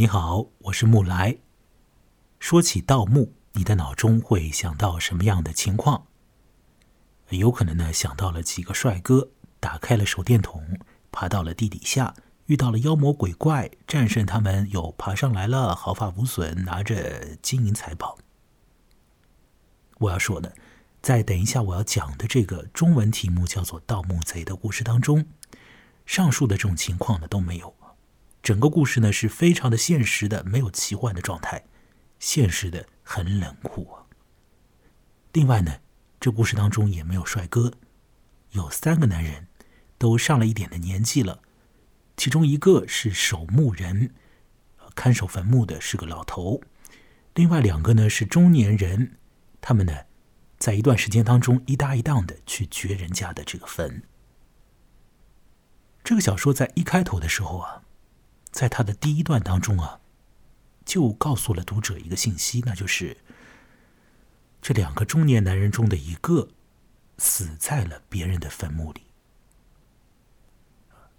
你好，我是木来。说起盗墓，你的脑中会想到什么样的情况？有可能呢，想到了几个帅哥打开了手电筒，爬到了地底下，遇到了妖魔鬼怪，战胜他们又爬上来了，毫发无损，拿着金银财宝。我要说的，在等一下我要讲的这个中文题目叫做《盗墓贼》的故事当中，上述的这种情况呢都没有。整个故事呢是非常的现实的，没有奇幻的状态，现实的很冷酷啊。另外呢，这故事当中也没有帅哥，有三个男人，都上了一点的年纪了，其中一个是守墓人，看守坟墓的是个老头，另外两个呢是中年人，他们呢在一段时间当中一搭一档的去掘人家的这个坟。这个小说在一开头的时候啊。在他的第一段当中啊，就告诉了读者一个信息，那就是这两个中年男人中的一个死在了别人的坟墓里，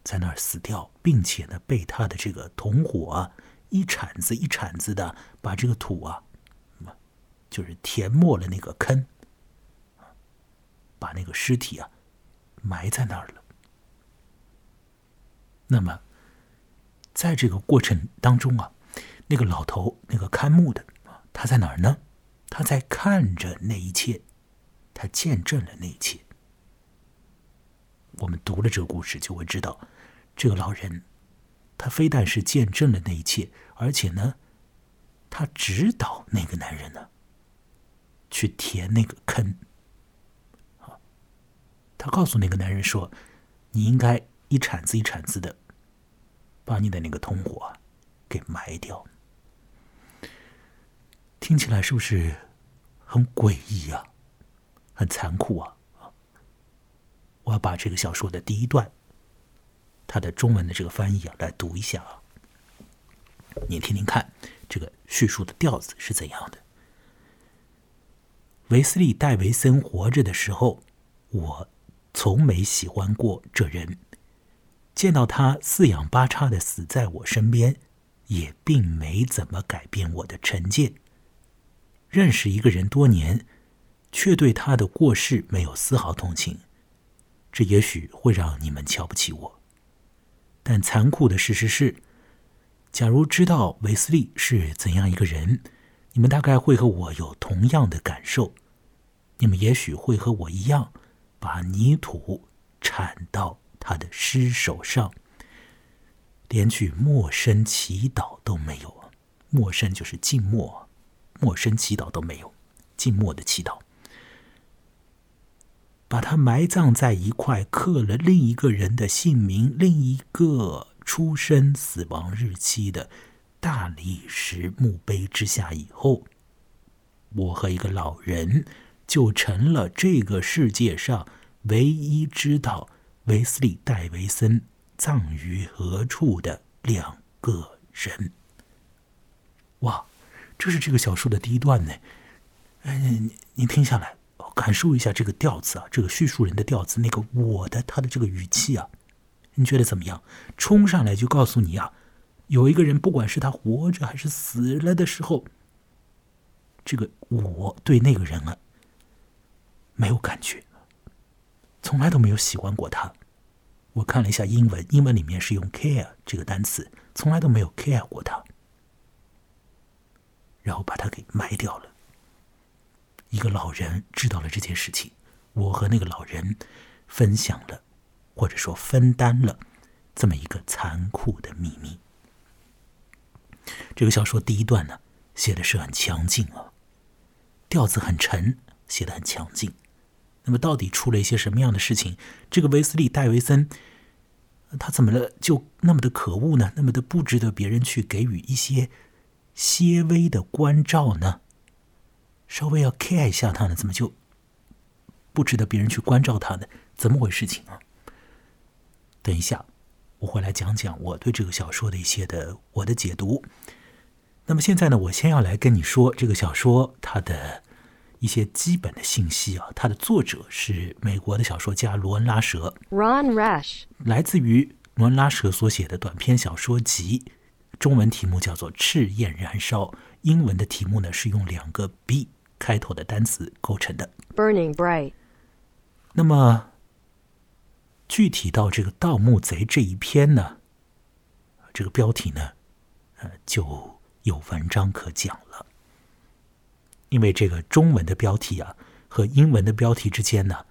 在那儿死掉，并且呢被他的这个同伙啊一铲子一铲子的把这个土啊，就是填没了那个坑，把那个尸体啊埋在那儿了。那么。在这个过程当中啊，那个老头，那个看墓的他在哪儿呢？他在看着那一切，他见证了那一切。我们读了这个故事，就会知道，这个老人，他非但是见证了那一切，而且呢，他指导那个男人呢，去填那个坑。啊，他告诉那个男人说：“你应该一铲子一铲子的。”把你的那个同伙给埋掉，听起来是不是很诡异啊？很残酷啊！我要把这个小说的第一段，它的中文的这个翻译啊，来读一下啊。你听听看，这个叙述的调子是怎样的？维斯利·戴维森活着的时候，我从没喜欢过这人。见到他四仰八叉的死在我身边，也并没怎么改变我的成见。认识一个人多年，却对他的过世没有丝毫同情，这也许会让你们瞧不起我。但残酷的事实是，假如知道韦斯利是怎样一个人，你们大概会和我有同样的感受。你们也许会和我一样，把泥土铲到。他的尸首上，连句默声祈祷都没有。默声就是静默，默声祈祷都没有，静默的祈祷。把他埋葬在一块刻了另一个人的姓名、另一个出生、死亡日期的大理石墓碑之下以后，我和一个老人就成了这个世界上唯一知道。维斯利·戴维森葬于何处的两个人？哇，这是这个小说的第一段呢。哎，你你听下来，感受一下这个调子啊，这个叙述人的调子，那个我的他的这个语气啊，你觉得怎么样？冲上来就告诉你啊，有一个人，不管是他活着还是死了的时候，这个我对那个人啊没有感觉。从来都没有喜欢过他。我看了一下英文，英文里面是用 “care” 这个单词，从来都没有 care 过他。然后把他给埋掉了。一个老人知道了这件事情，我和那个老人分享了，或者说分担了这么一个残酷的秘密。这个小说第一段呢，写的是很强劲啊，调子很沉，写的很强劲。那么到底出了一些什么样的事情？这个维斯利·戴维森，他怎么了？就那么的可恶呢？那么的不值得别人去给予一些些微的关照呢？稍微要 care 一下他呢？怎么就不值得别人去关照他呢？怎么回事情啊？等一下，我会来讲讲我对这个小说的一些的我的解读。那么现在呢，我先要来跟你说这个小说它的。一些基本的信息啊，它的作者是美国的小说家罗恩·拉舍，Ron Rush，来自于罗恩·拉舍所写的短篇小说集《中文题目叫做“赤焰燃烧”，英文的题目呢是用两个 “b” 开头的单词构成的。burning bright, 那么，具体到这个盗墓贼这一篇呢，这个标题呢，呃，就有文章可讲了。因为这个中文的标题啊和英文的标题之间呢，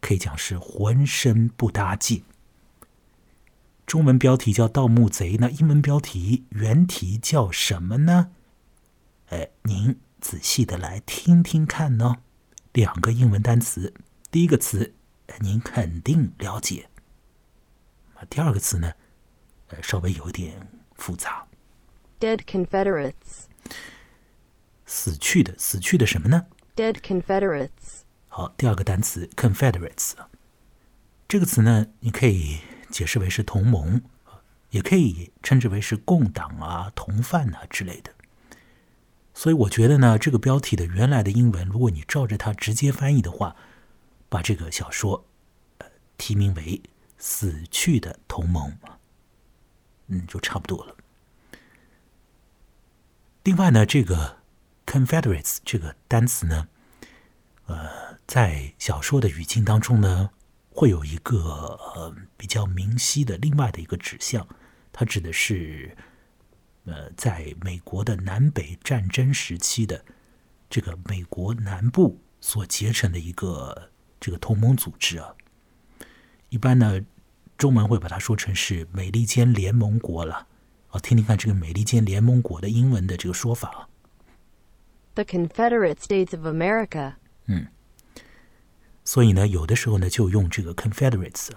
可以讲是浑身不搭劲。中文标题叫《盗墓贼》，那英文标题原题叫什么呢？哎，您仔细的来听听看呢。两个英文单词，第一个词您肯定了解，啊，第二个词呢，呃，稍微有一点复杂。dead Confederates, 死去的，死去的什么呢？dead Confederates, 好，第二个单词 Confederates，这个词呢，你可以解释为是同盟，也可以称之为是共党啊、同犯啊之类的。所以我觉得呢，这个标题的原来的英文，如果你照着它直接翻译的话，把这个小说呃提名为《死去的同盟》，嗯，就差不多了。另外呢，这个 Confederates 这个单词呢，呃，在小说的语境当中呢，会有一个呃比较明晰的另外的一个指向，它指的是呃，在美国的南北战争时期的这个美国南部所结成的一个这个同盟组织啊。一般呢，中文会把它说成是美利坚联盟国了。啊，听听看这个美利坚联盟国的英文的这个说法啊。The Confederate States of America, 嗯所以呢，有的时候呢，就用这个 Confederates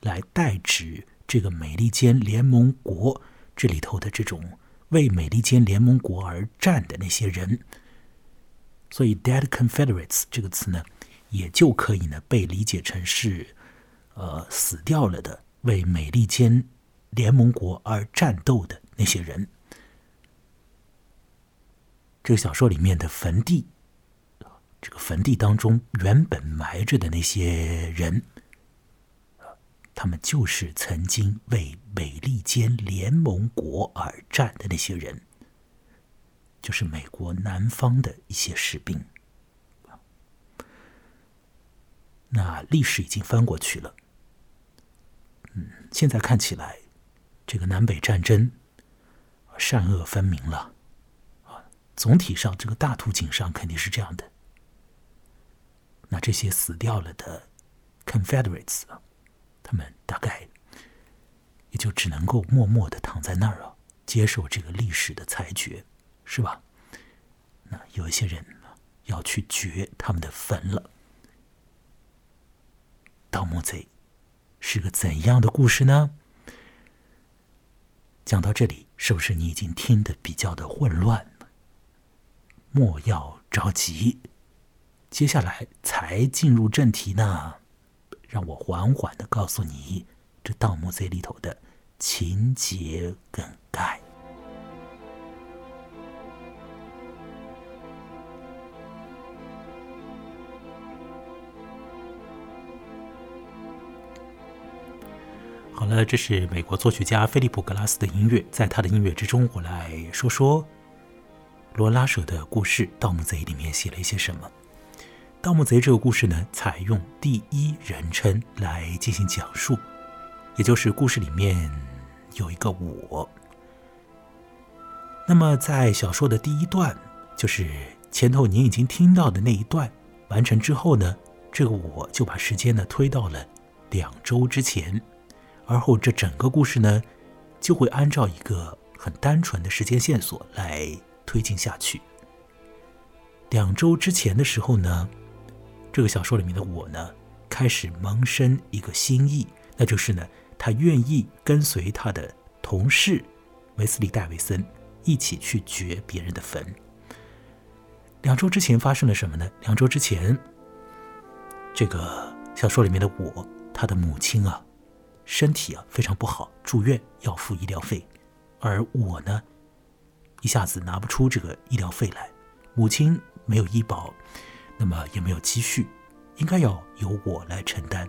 来代指这个美利坚联盟国这里头的这种为美利坚联盟国而战的那些人。所以 “dead Confederates” 这个词呢，也就可以呢被理解成是呃死掉了的为美利坚联盟国而战斗的那些人。这个小说里面的坟地这个坟地当中原本埋着的那些人，他们就是曾经为美利坚联盟国而战的那些人，就是美国南方的一些士兵。那历史已经翻过去了，嗯，现在看起来，这个南北战争善恶分明了，总体上这个大图景上肯定是这样的。那这些死掉了的 Confederates 啊，他们大概也就只能够默默的躺在那儿啊，接受这个历史的裁决，是吧？那有一些人，要去掘他们的坟了。盗墓贼是个怎样的故事呢？讲到这里，是不是你已经听得比较的混乱？莫要着急。接下来才进入正题呢，让我缓缓的告诉你这《盗墓贼》里头的情节梗概。好了，这是美国作曲家菲利普·格拉斯的音乐，在他的音乐之中，我来说说罗拉舍的故事《盗墓贼》里面写了一些什么。《盗墓贼》这个故事呢，采用第一人称来进行讲述，也就是故事里面有一个我。那么在小说的第一段，就是前头您已经听到的那一段完成之后呢，这个我就把时间呢推到了两周之前，而后这整个故事呢就会按照一个很单纯的时间线索来推进下去。两周之前的时候呢，这个小说里面的我呢，开始萌生一个心意，那就是呢，他愿意跟随他的同事维斯利·戴维森一起去掘别人的坟。两周之前发生了什么呢？两周之前，这个小说里面的我，他的母亲啊，身体啊非常不好，住院要付医疗费，而我呢，一下子拿不出这个医疗费来，母亲没有医保。那么也没有积蓄，应该要由我来承担。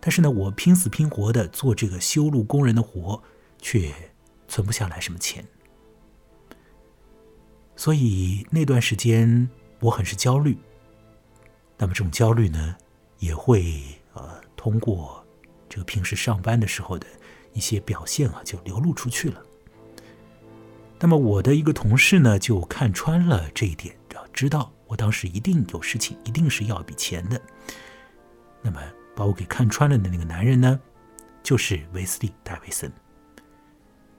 但是呢，我拼死拼活的做这个修路工人的活，却存不下来什么钱，所以那段时间我很是焦虑。那么这种焦虑呢，也会呃通过这个平时上班的时候的一些表现啊，就流露出去了。那么我的一个同事呢，就看穿了这一点，知道我当时一定有事情，一定是要一笔钱的。那么把我给看穿了的那个男人呢，就是维斯利·戴维森。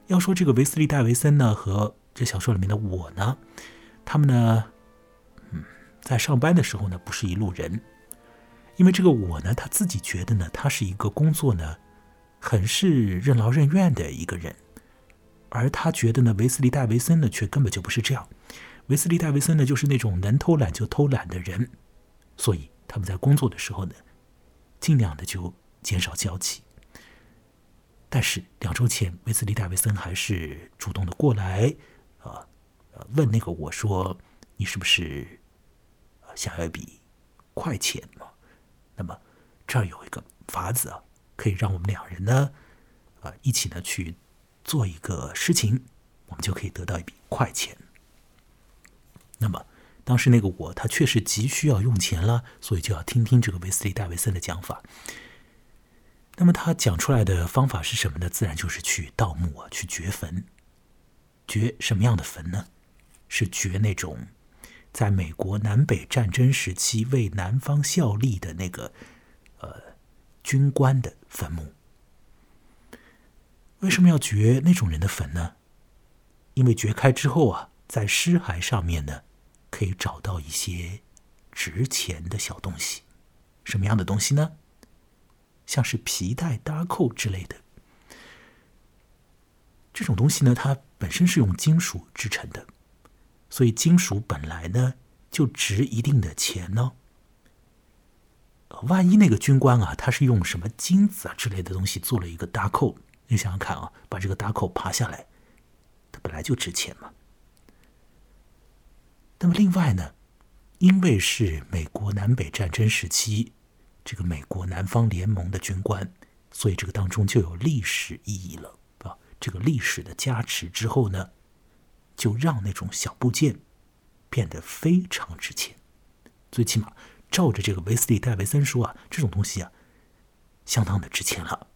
要说这个维斯利·戴维森呢，和这小说里面的我呢，他们呢，嗯，在上班的时候呢，不是一路人。因为这个我呢，他自己觉得呢，他是一个工作呢，很是任劳任怨的一个人。而他觉得呢，维斯利·戴维森呢，却根本就不是这样。维斯利·戴维森呢，就是那种能偷懒就偷懒的人。所以他们在工作的时候呢，尽量的就减少交集。但是两周前，维斯利·戴维森还是主动的过来，啊，问那个我说：“你是不是想要一笔快钱嘛？那么这儿有一个法子啊，可以让我们两人呢，啊，一起呢去做一个事情，我们就可以得到一笔快钱。那么当时那个我，他确实急需要用钱了，所以就要听听这个威斯利·戴维森的讲法。”那么他讲出来的方法是什么呢？自然就是去盗墓啊，去掘坟。掘什么样的坟呢？是掘那种在美国南北战争时期为南方效力的那个呃军官的坟墓。为什么要掘那种人的坟呢？因为掘开之后啊，在尸骸上面呢，可以找到一些值钱的小东西。什么样的东西呢？像是皮带、搭扣之类的，这种东西呢，它本身是用金属制成的，所以金属本来呢就值一定的钱呢。万一那个军官啊，他是用什么金子啊之类的东西做了一个搭扣，你想想看啊，把这个搭扣扒下来，它本来就值钱嘛。那么另外呢，因为是美国南北战争时期。这个美国南方联盟的军官，所以这个当中就有历史意义了啊！这个历史的加持之后呢，就让那种小部件变得非常值钱。最起码照着这个维斯利·戴维森说啊，这种东西啊，相当的值钱了。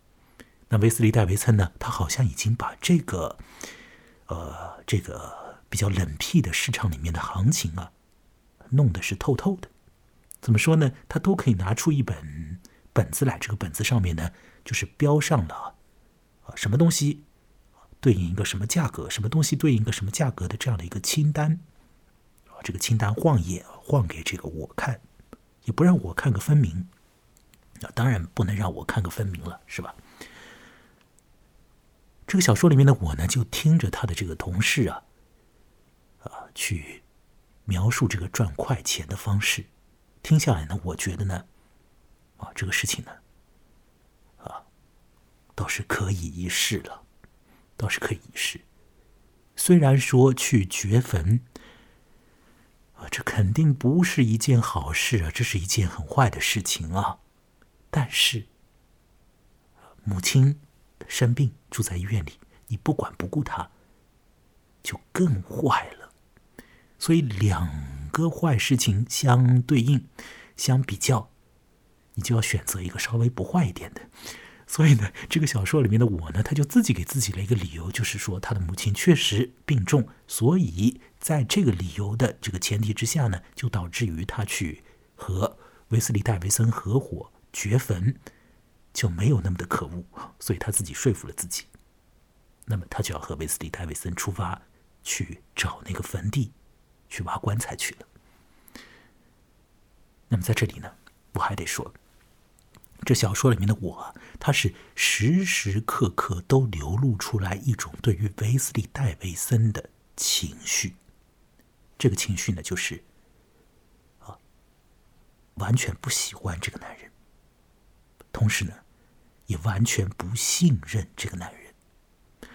那维斯利·戴维森呢，他好像已经把这个呃这个比较冷僻的市场里面的行情啊，弄得是透透的。怎么说呢？他都可以拿出一本本子来，这个本子上面呢，就是标上了啊什么东西对应一个什么价格，什么东西对应一个什么价格的这样的一个清单啊。这个清单晃眼晃给这个我看，也不让我看个分明。那当然不能让我看个分明了，是吧？这个小说里面的我呢，就听着他的这个同事啊啊去描述这个赚快钱的方式。听下来呢，我觉得呢，啊，这个事情呢，啊，倒是可以一试了，倒是可以一试。虽然说去掘坟，啊，这肯定不是一件好事啊，这是一件很坏的事情啊。但是，母亲生病住在医院里，你不管不顾他，就更坏了。所以两。个坏事情相对应、相比较，你就要选择一个稍微不坏一点的。所以呢，这个小说里面的我呢，他就自己给自己了一个理由，就是说他的母亲确实病重，所以在这个理由的这个前提之下呢，就导致于他去和维斯利·戴维森合伙掘坟，就没有那么的可恶。所以他自己说服了自己，那么他就要和维斯利·戴维森出发去找那个坟地。去挖棺材去了。那么在这里呢，我还得说，这小说里面的我啊，他是时时刻刻都流露出来一种对于维斯利·戴维森的情绪。这个情绪呢，就是啊，完全不喜欢这个男人，同时呢，也完全不信任这个男人。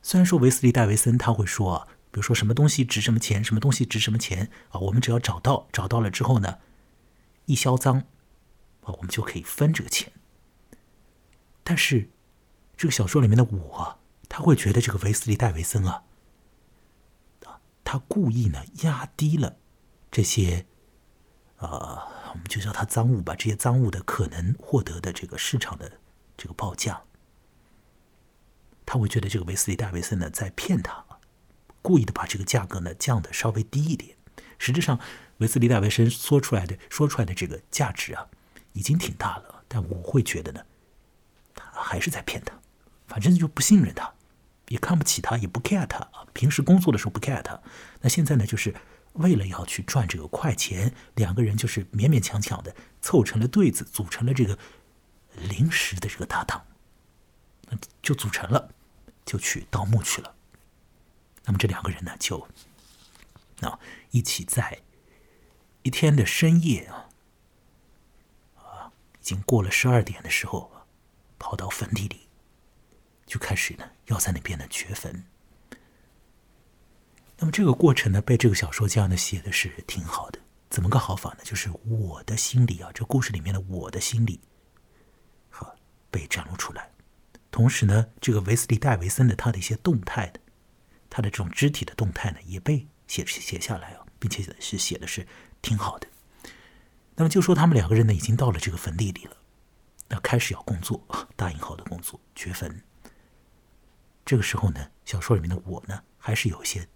虽然说维斯利·戴维森他会说。比如说什么东西值什么钱，什么东西值什么钱啊？我们只要找到，找到了之后呢，一销赃啊，我们就可以分这个钱。但是，这个小说里面的我啊他会觉得这个维斯利·戴维森啊，啊他故意呢压低了这些，呃，我们就叫他赃物吧，这些赃物的可能获得的这个市场的这个报价。他会觉得这个维斯利·戴维森呢在骗他，故意的把这个价格呢降的稍微低一点。实质上，维斯利·戴维森说出来的说出来的这个价值啊，已经挺大了。但我会觉得呢，他还是在骗他，反正就不信任他。也看不起他，也不 care 他啊。平时工作的时候不 care 他，那现在呢，就是为了要去赚这个快钱，两个人就是勉勉强强的凑成了对子，组成了这个临时的这个搭档，就组成了，就去盗墓去了。那么这两个人呢，就啊一起在一天的深夜啊啊，已经过了十二点的时候，跑到坟地里。就开始呢，要在那边呢掘坟。那么这个过程呢，被这个小说家呢写的是挺好的。怎么个好法呢？就是我的心里啊，这故事里面的我的心里，好被展露出来。同时呢，这个维斯利·戴维森的他的一些动态的，他的这种肢体的动态呢，也被写写下来啊，并且是写的是挺好的。那么就说他们两个人呢，已经到了这个坟地里了，那开始要工作，大引号的工作，掘坟。这个时候呢，小说里面的我呢，还是有些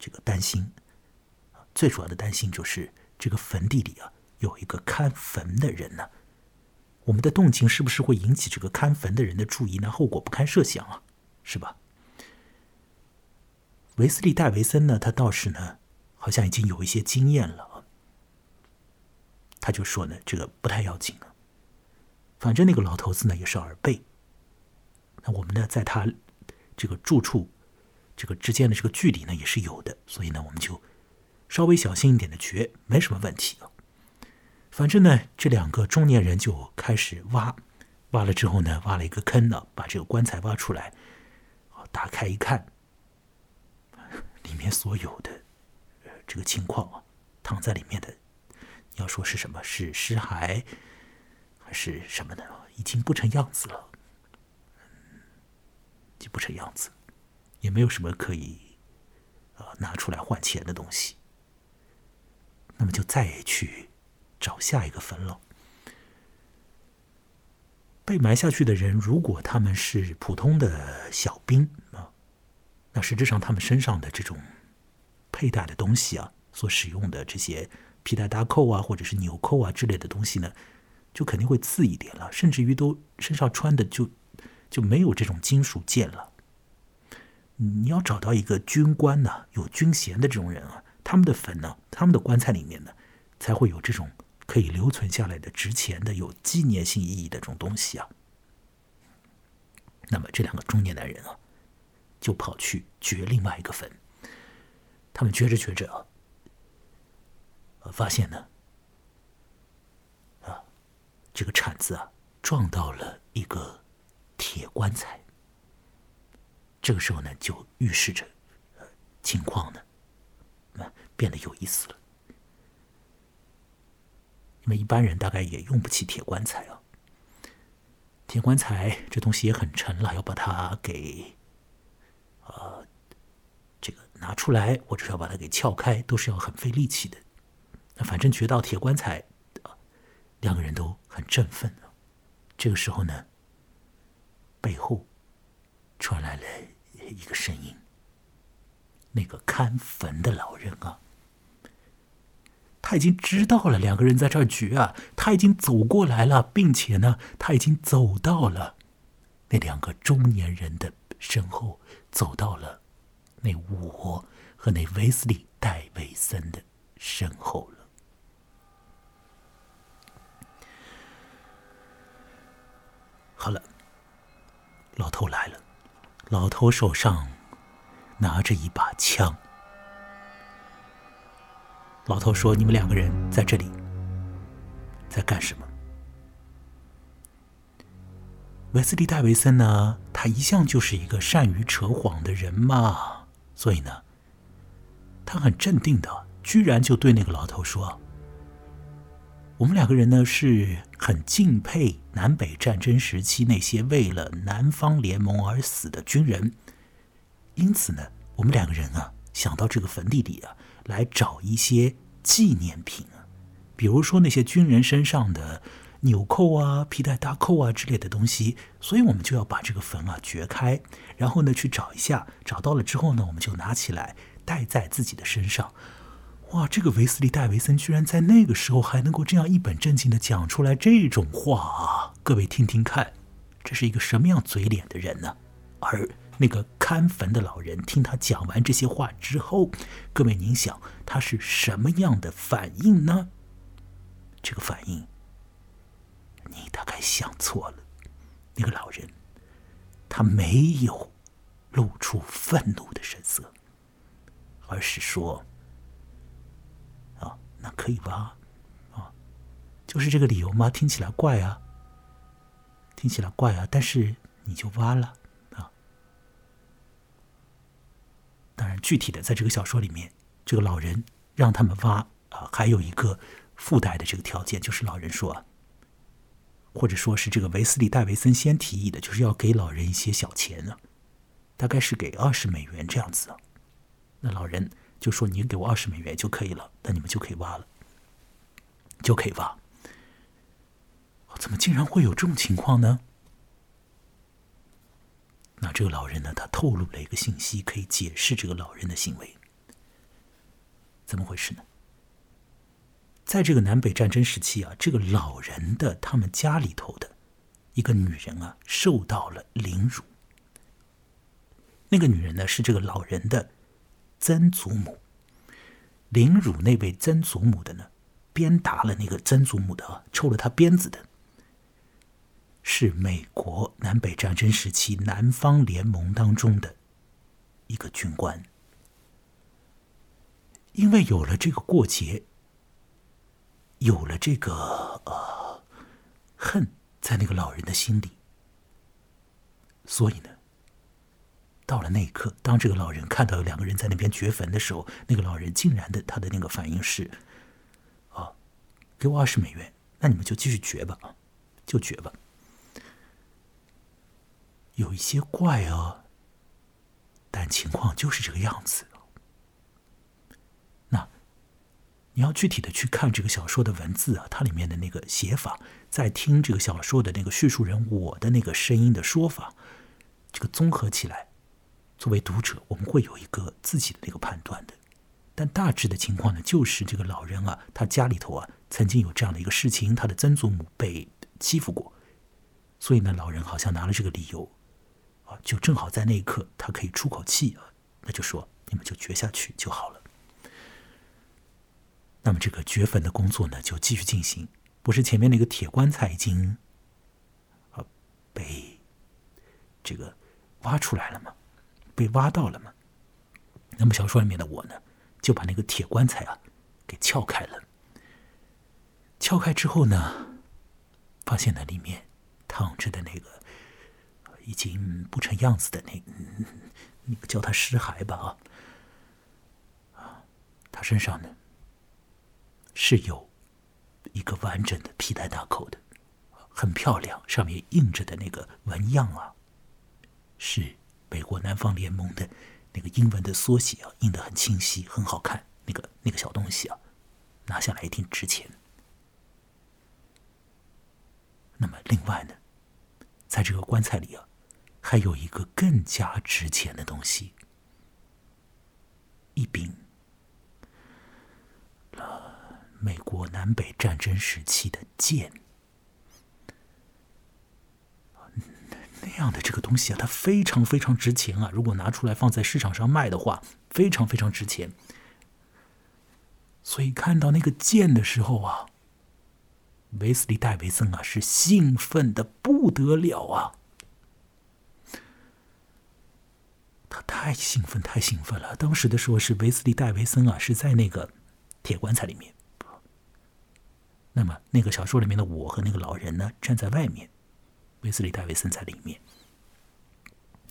这个担心。最主要的担心就是这个坟地里啊，有一个看坟的人呢。我们的动静是不是会引起这个看坟的人的注意呢？后果不堪设想啊，是吧？维斯利·戴维森呢，他倒是呢，好像已经有一些经验了。他就说呢，这个不太要紧啊，反正那个老头子呢也是耳背。那我们呢，在他。这个住处，这个之间的这个距离呢也是有的，所以呢我们就稍微小心一点的掘，没什么问题啊。反正呢这两个中年人就开始挖，挖了之后呢挖了一个坑呢，把这个棺材挖出来，打开一看，里面所有的这个情况啊，躺在里面的，要说是什么是尸骸还是什么呢？已经不成样子了。就不成样子，也没有什么可以啊拿出来换钱的东西。那么就再去找下一个坟了。被埋下去的人，如果他们是普通的小兵啊，那实质上他们身上的这种佩戴的东西啊，所使用的这些皮带搭扣啊，或者是纽扣啊之类的东西呢，就肯定会次一点了，甚至于都身上穿的就。就没有这种金属件了。你要找到一个军官呢，有军衔的这种人啊，他们的坟呢，他们的棺材里面呢，才会有这种可以留存下来的值钱的、有纪念性意义的这种东西啊。那么这两个中年男人啊，就跑去掘另外一个坟。他们掘着掘着啊，发现呢，啊，这个铲子啊撞到了一个。铁棺材，这个时候呢，就预示着情况呢，那变得有意思了。因为一般人大概也用不起铁棺材啊。铁棺材这东西也很沉了，要把它给呃这个拿出来，或者是要把它给撬开，都是要很费力气的。那反正掘到铁棺材，两个人都很振奋啊。这个时候呢。背后传来了一个声音，那个看坟的老人啊，他已经知道了两个人在这儿掘啊，他已经走过来了，并且呢，他已经走到了那两个中年人的身后，走到了那我和那威斯利·戴维森的身后了。好了。老头来了，老头手上拿着一把枪。老头说：“你们两个人在这里在干什么？”维斯利·戴维森呢？他一向就是一个善于扯谎的人嘛，所以呢，他很镇定的，居然就对那个老头说。我们两个人呢是很敬佩南北战争时期那些为了南方联盟而死的军人，因此呢，我们两个人啊，想到这个坟地里啊，来找一些纪念品啊，比如说那些军人身上的纽扣啊、皮带搭扣啊之类的东西，所以我们就要把这个坟啊掘开，然后呢去找一下，找到了之后呢，我们就拿起来戴在自己的身上。哇，这个维斯利·戴维森居然在那个时候还能够这样一本正经的讲出来这种话啊！各位听听看，这是一个什么样嘴脸的人呢？而那个看坟的老人听他讲完这些话之后，各位您想他是什么样的反应呢？这个反应，你大概想错了。那个老人，他没有露出愤怒的神色，而是说。那可以挖，啊，就是这个理由吗？听起来怪啊，听起来怪啊，但是你就挖了啊。当然，具体的在这个小说里面，这个老人让他们挖啊，还有一个附带的这个条件，就是老人说，或者说是这个维斯利·戴维森先提议的，就是要给老人一些小钱啊，大概是给二十美元这样子啊。那老人。就说你给我二十美元就可以了，那你们就可以挖了，就可以挖。怎么竟然会有这种情况呢？那这个老人呢？他透露了一个信息，可以解释这个老人的行为。怎么回事呢？在这个南北战争时期啊，这个老人的他们家里头的一个女人啊，受到了凌辱。那个女人呢，是这个老人的。曾祖母凌辱那位曾祖母的呢，鞭打了那个曾祖母的，抽了他鞭子的，是美国南北战争时期南方联盟当中的一个军官。因为有了这个过节，有了这个呃恨在那个老人的心里，所以呢。到了那一刻，当这个老人看到有两个人在那边掘坟的时候，那个老人竟然的他的那个反应是：啊，给我二十美元，那你们就继续掘吧，啊，就掘吧。有一些怪哦，但情况就是这个样子。那你要具体的去看这个小说的文字啊，它里面的那个写法，在听这个小说的那个叙述人我的那个声音的说法，这个综合起来。作为读者，我们会有一个自己的那个判断的，但大致的情况呢，就是这个老人啊，他家里头啊，曾经有这样的一个事情，他的曾祖母被欺负过，所以呢，老人好像拿了这个理由，啊，就正好在那一刻，他可以出口气啊，那就说你们就掘下去就好了。那么这个掘坟的工作呢，就继续进行，不是前面那个铁棺材已经啊被这个挖出来了吗？被挖到了吗？那么小说里面的我呢，就把那个铁棺材啊给撬开了。撬开之后呢，发现呢里面躺着的那个已经不成样子的那那个叫他尸骸吧啊啊，他身上呢是有一个完整的皮带大口的，很漂亮，上面印着的那个纹样啊是。美国南方联盟的那个英文的缩写啊，印的很清晰，很好看。那个那个小东西啊，拿下来一定值钱。那么另外呢，在这个棺材里啊，还有一个更加值钱的东西——一柄美国南北战争时期的剑。那样的这个东西啊，它非常非常值钱啊！如果拿出来放在市场上卖的话，非常非常值钱。所以看到那个剑的时候啊，维斯利·戴维森啊是兴奋的不得了啊！他太兴奋，太兴奋了。当时的时候是维斯利·戴维森啊是在那个铁棺材里面，那么那个小说里面的我和那个老人呢站在外面。威斯利·戴维森在里面，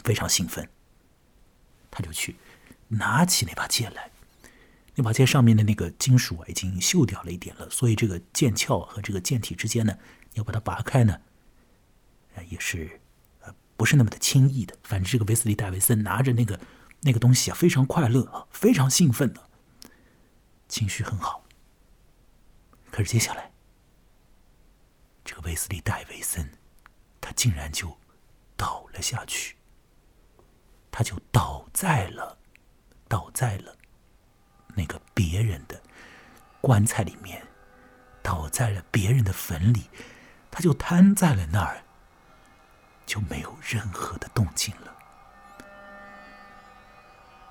非常兴奋，他就去拿起那把剑来。那把剑上面的那个金属啊，已经锈掉了一点了，所以这个剑鞘和这个剑体之间呢，要把它拔开呢，也是呃不是那么的轻易的。反正这个威斯利·戴维森拿着那个那个东西啊，非常快乐啊，非常兴奋的，情绪很好。可是接下来，这个威斯利·戴维森，他竟然就倒了下去，他就倒在了，倒在了那个别人的棺材里面，倒在了别人的坟里，他就瘫在了那儿，就没有任何的动静了。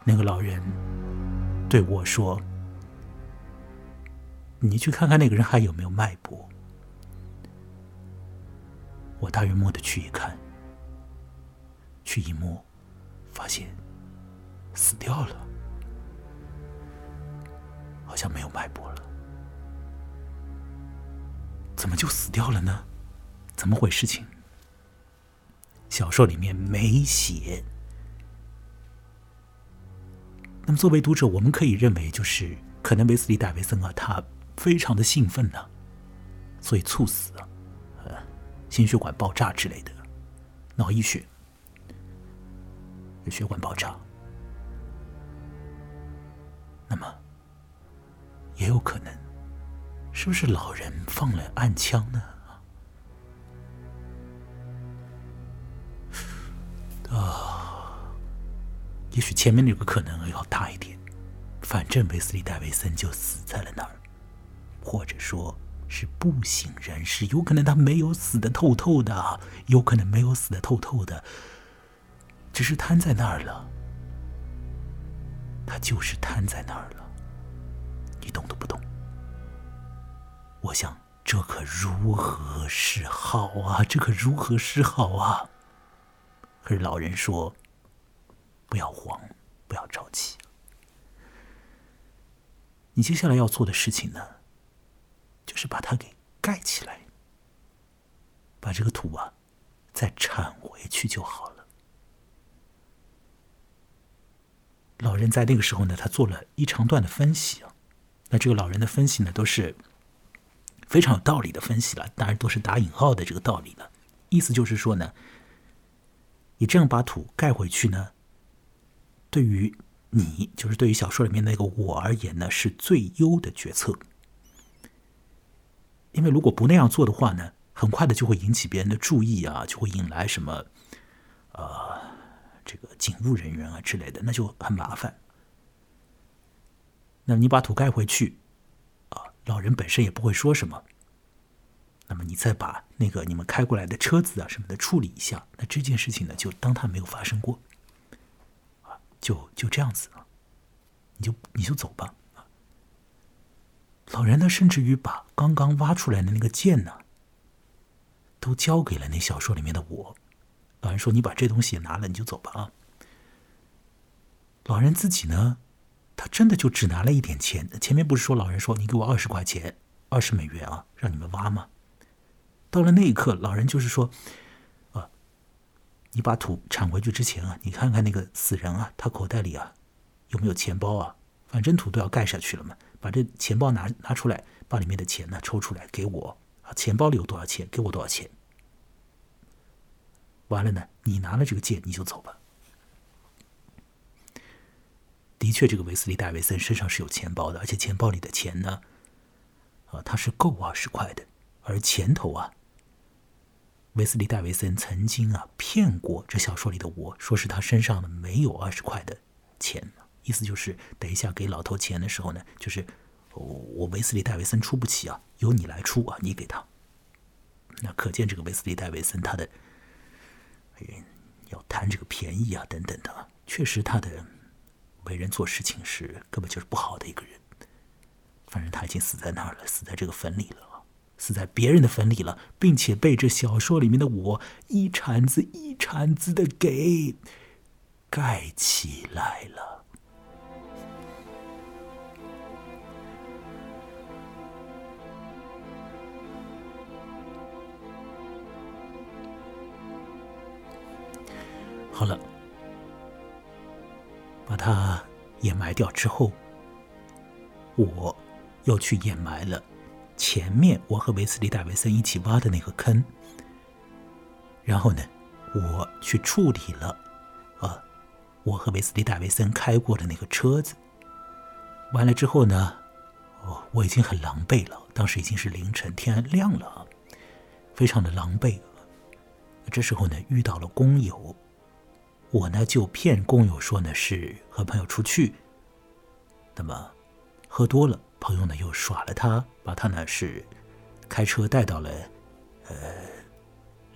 那个老人对我说：“你去看看那个人还有没有脉搏。”我大约摸的去一看，去一摸，发现死掉了，好像没有脉搏了。怎么就死掉了呢？怎么回事情？小说里面没写。那么，作为读者，我们可以认为，就是可能维斯利·戴维森啊，他非常的兴奋呢，所以猝死了，心血管爆炸之类的，脑溢血，血管爆炸。那么，也有可能，是不是老人放了暗枪呢？啊。也许前面那个可能要大一点，反正维斯利·戴维森就死在了那儿，或者说是不省人事，有可能他没有死的透透的，有可能没有死的透透的，只是瘫在那儿了。他就是瘫在那儿了，你动都不动。我想这可如何是好啊？这可如何是好啊？可是老人说。不要慌，不要着急。你接下来要做的事情呢，就是把它给盖起来，把这个土啊再铲回去就好了。老人在那个时候呢，他做了一长段的分析啊。那这个老人的分析呢，都是非常有道理的分析了，当然都是打引号的这个道理了。意思就是说呢，你这样把土盖回去呢。对于你，就是对于小说里面那个我而言呢，是最优的决策。因为如果不那样做的话呢，很快的就会引起别人的注意啊，就会引来什么，呃，这个警务人员啊之类的，那就很麻烦。那你把土盖回去，啊，老人本身也不会说什么。那么你再把那个你们开过来的车子啊什么的处理一下，那这件事情呢，就当它没有发生过。啊就就这样子啊，你就你就走吧老人呢，甚至于把刚刚挖出来的那个剑呢，都交给了那小说里面的我。老人说：“你把这东西拿了，你就走吧啊。”老人自己呢，他真的就只拿了一点钱。前面不是说老人说：“你给我二十块钱，二十美元啊，让你们挖吗？”到了那一刻，老人就是说。啊你把土铲回去之前啊，你看看那个死人啊，他口袋里啊有没有钱包啊？反正土都要盖下去了嘛，把这钱包拿拿出来，把里面的钱呢抽出来给我啊。钱包里有多少钱，给我多少钱。完了呢，你拿了这个剑你就走吧。的确，这个维斯利·戴维森身上是有钱包的，而且钱包里的钱呢，啊，他是够二十块的，而前头啊。维斯利·戴维森曾经啊骗过这小说里的我，说是他身上呢没有二十块的钱，意思就是等一下给老头钱的时候呢，就是我维斯利·戴维森出不起啊，由你来出啊，你给他。那可见这个维斯利·戴维森他的要贪这个便宜啊等等的，确实他的为人做事情是根本就是不好的一个人。反正他已经死在那儿了，死在这个坟里了。死在别人的坟里了，并且被这小说里面的我一铲子一铲子的给盖起来了。好了，把它掩埋掉之后，我又去掩埋了。前面我和维斯利·戴维森一起挖的那个坑，然后呢，我去处理了，啊，我和维斯利·戴维森开过的那个车子。完了之后呢，哦，我已经很狼狈了，当时已经是凌晨，天亮了，非常的狼狈。这时候呢，遇到了工友，我呢就骗工友说呢是和朋友出去，那么喝多了，朋友呢又耍了他，把他呢是开车带到了呃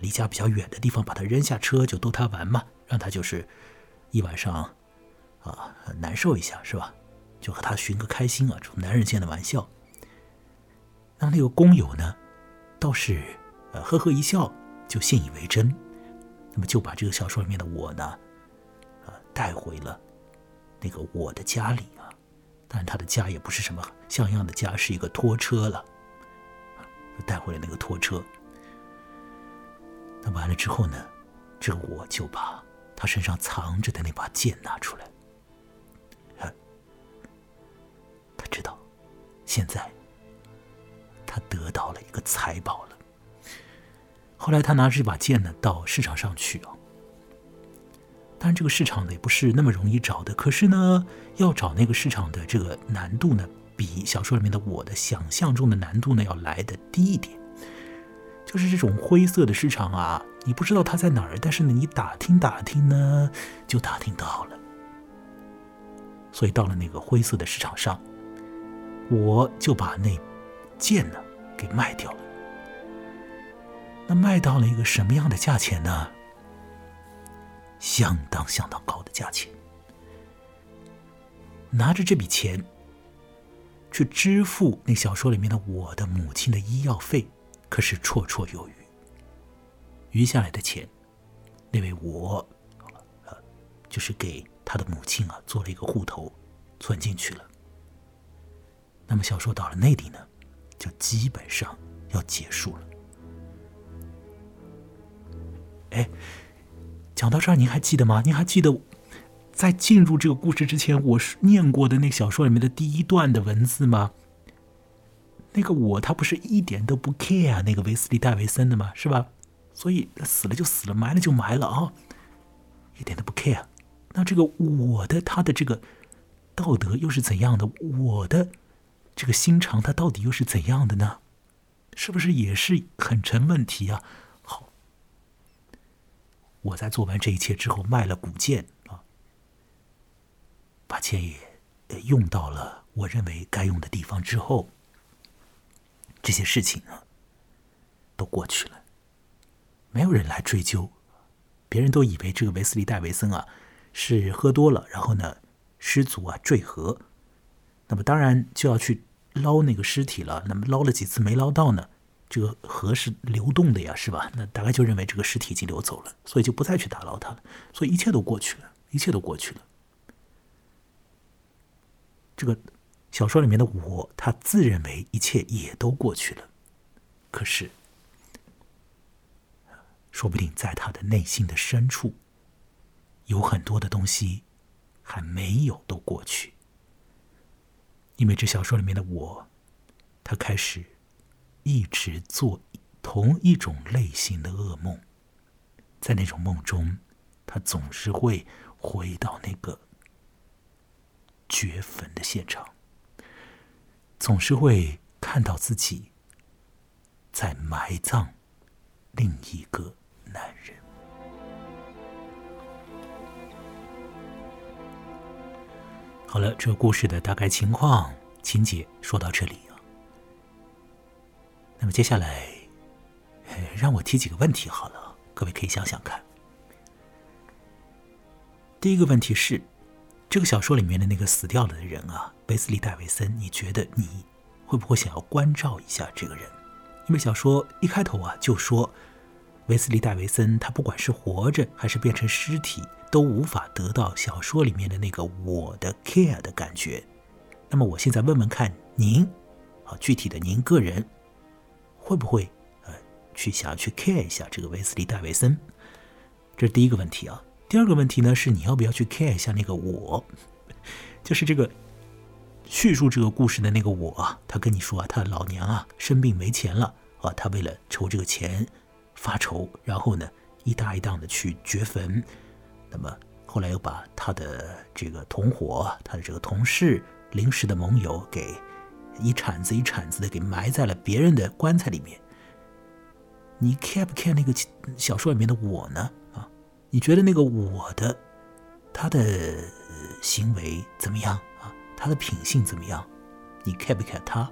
离家比较远的地方，把他扔下车就逗他玩嘛，让他就是一晚上啊难受一下是吧？就和他寻个开心啊，这种男人间的玩笑。那那个工友呢，倒是呃呵呵一笑。就信以为真，那么就把这个小说里面的我呢，啊，带回了那个我的家里啊。但他的家也不是什么像样的家，是一个拖车了，带回了那个拖车。那完了之后呢，这个我就把他身上藏着的那把剑拿出来，他知道，现在他得到了一个财宝了。后来他拿着这把剑呢，到市场上去啊。当然，这个市场呢也不是那么容易找的。可是呢，要找那个市场的这个难度呢，比小说里面的我的想象中的难度呢要来的低一点。就是这种灰色的市场啊，你不知道它在哪儿，但是呢，你打听打听呢，就打听到了。所以到了那个灰色的市场上，我就把那剑呢给卖掉了。那卖到了一个什么样的价钱呢？相当相当高的价钱。拿着这笔钱去支付那小说里面的我的母亲的医药费，可是绰绰有余。余下来的钱，那位我，呃，就是给他的母亲啊做了一个户头，存进去了。那么小说到了内地呢，就基本上要结束了。哎，讲到这儿，您还记得吗？您还记得在进入这个故事之前，我是念过的那小说里面的第一段的文字吗？那个我，他不是一点都不 care 那个维斯利·戴维森的吗？是吧？所以死了就死了，埋了就埋了啊，一点都不 care。那这个我的他的这个道德又是怎样的？我的这个心肠，他到底又是怎样的呢？是不是也是很成问题啊？我在做完这一切之后，卖了古剑啊，把钱也用到了我认为该用的地方之后，这些事情啊都过去了，没有人来追究，别人都以为这个维斯利·戴维森啊是喝多了，然后呢失足啊坠河，那么当然就要去捞那个尸体了，那么捞了几次没捞到呢？这个河是流动的呀，是吧？那大概就认为这个尸体已经流走了，所以就不再去打捞它了。所以一切都过去了，一切都过去了。这个小说里面的我，他自认为一切也都过去了，可是，说不定在他的内心的深处，有很多的东西还没有都过去，因为这小说里面的我，他开始。一直做同一种类型的噩梦，在那种梦中，他总是会回到那个掘坟的现场，总是会看到自己在埋葬另一个男人。好了，这故事的大概情况情节说到这里。那么接下来，让我提几个问题好了，各位可以想想看。第一个问题是，这个小说里面的那个死掉了的人啊，贝斯利·戴维森，你觉得你会不会想要关照一下这个人？因为小说一开头啊就说，维斯利·戴维森他不管是活着还是变成尸体，都无法得到小说里面的那个我的 care 的感觉。那么我现在问问看您，啊，具体的您个人。会不会呃去想要去 care 一下这个维斯利·戴维森？这是第一个问题啊。第二个问题呢是你要不要去 care 一下那个我？就是这个叙述这个故事的那个我啊，他跟你说啊，他老娘啊生病没钱了啊，他为了筹这个钱发愁，然后呢一搭一档的去掘坟。那么后来又把他的这个同伙、他的这个同事、临时的盟友给一铲子一铲子的给埋在了别人的棺材里面。你 care 不 care 那个小说里面的我呢？啊，你觉得那个我的他的行为怎么样啊？他的品性怎么样？你 care 不 care 他？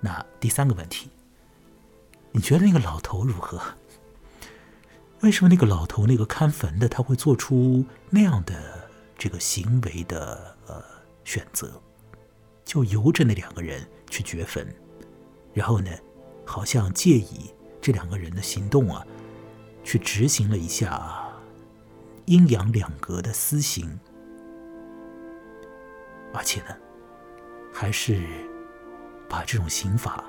那第三个问题，你觉得那个老头如何？为什么那个老头那个看坟的他会做出那样的这个行为的呃选择？就由着那两个人去掘坟，然后呢，好像借以这两个人的行动啊，去执行了一下阴阳两隔的私刑，而且呢，还是把这种刑法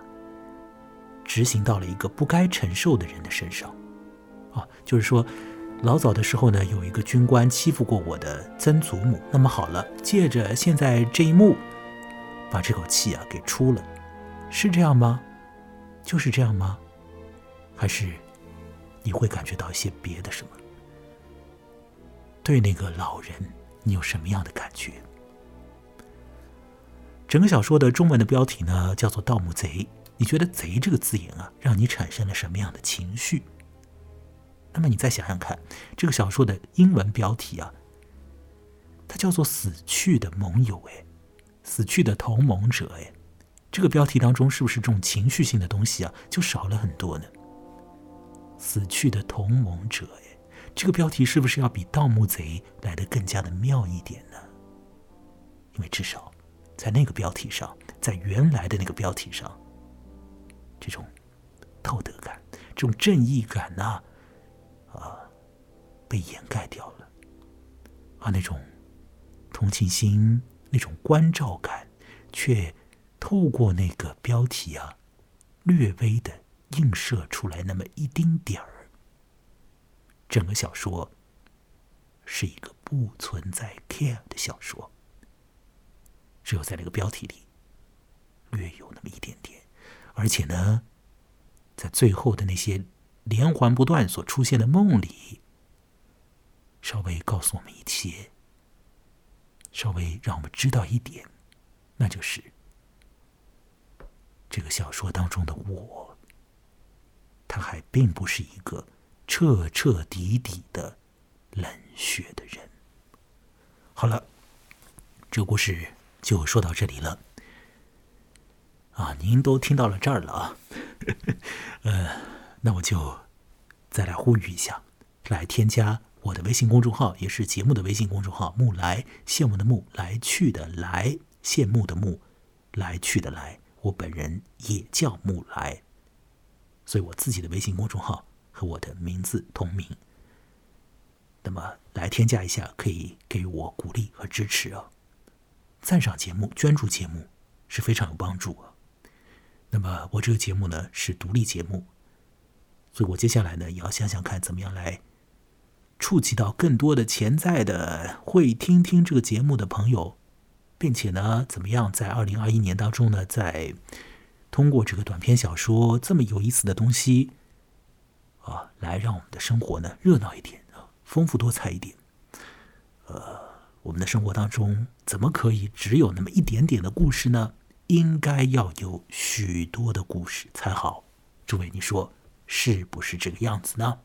执行到了一个不该承受的人的身上。啊，就是说，老早的时候呢，有一个军官欺负过我的曾祖母。那么好了，借着现在这一幕，把这口气啊给出了，是这样吗？就是这样吗？还是你会感觉到一些别的什么？对那个老人，你有什么样的感觉？整个小说的中文的标题呢，叫做《盗墓贼》。你觉得“贼”这个字眼啊，让你产生了什么样的情绪？那么你再想想看，这个小说的英文标题啊，它叫做“死去的盟友”哎，“死去的同盟者”哎，这个标题当中是不是这种情绪性的东西啊，就少了很多呢？“死去的同盟者”哎，这个标题是不是要比“盗墓贼”来的更加的妙一点呢？因为至少在那个标题上，在原来的那个标题上，这种道德感、这种正义感呐。被掩盖掉了，而那种同情心、那种关照感，却透过那个标题啊，略微的映射出来那么一丁点儿。整个小说是一个不存在 care 的小说，只有在那个标题里略有那么一点点，而且呢，在最后的那些。连环不断所出现的梦里，稍微告诉我们一些，稍微让我们知道一点，那就是这个小说当中的我，他还并不是一个彻彻底底的冷血的人。好了，这故事就说到这里了。啊，您都听到了这儿了啊，呃。那我就再来呼吁一下，来添加我的微信公众号，也是节目的微信公众号“木来羡慕的木来去的来羡慕的慕来去的来”。我本人也叫木来，所以我自己的微信公众号和我的名字同名。那么来添加一下，可以给我鼓励和支持啊！赞赏节目、捐助节目是非常有帮助啊。那么我这个节目呢是独立节目。所以我接下来呢，也要想想看，怎么样来触及到更多的潜在的会听听这个节目的朋友，并且呢，怎么样在二零二一年当中呢，在通过这个短篇小说这么有意思的东西啊，来让我们的生活呢热闹一点啊，丰富多彩一点。呃，我们的生活当中怎么可以只有那么一点点的故事呢？应该要有许多的故事才好。诸位，你说？是不是这个样子呢？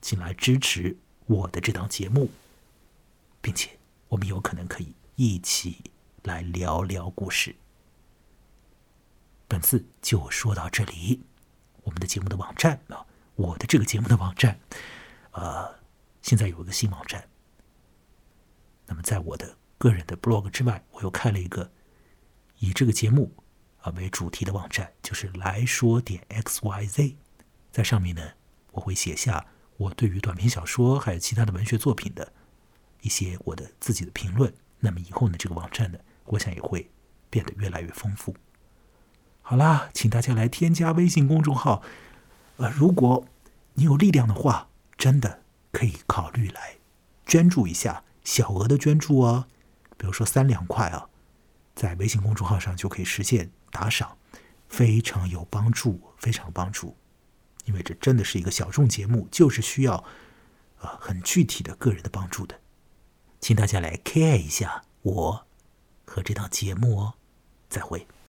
请来支持我的这档节目，并且我们有可能可以一起来聊聊故事。本次就说到这里。我们的节目的网站啊，我的这个节目的网站，呃，现在有一个新网站。那么，在我的个人的 blog 之外，我又开了一个以这个节目啊为主题的网站，就是来说点 x y z。在上面呢，我会写下我对于短篇小说还有其他的文学作品的一些我的自己的评论。那么以后呢，这个网站呢，我想也会变得越来越丰富。好啦，请大家来添加微信公众号。呃，如果你有力量的话，真的可以考虑来捐助一下，小额的捐助哦，比如说三两块啊，在微信公众号上就可以实现打赏，非常有帮助，非常帮助。因为这真的是一个小众节目，就是需要呃很具体的个人的帮助的，请大家来 care 一下我和这档节目哦，再会。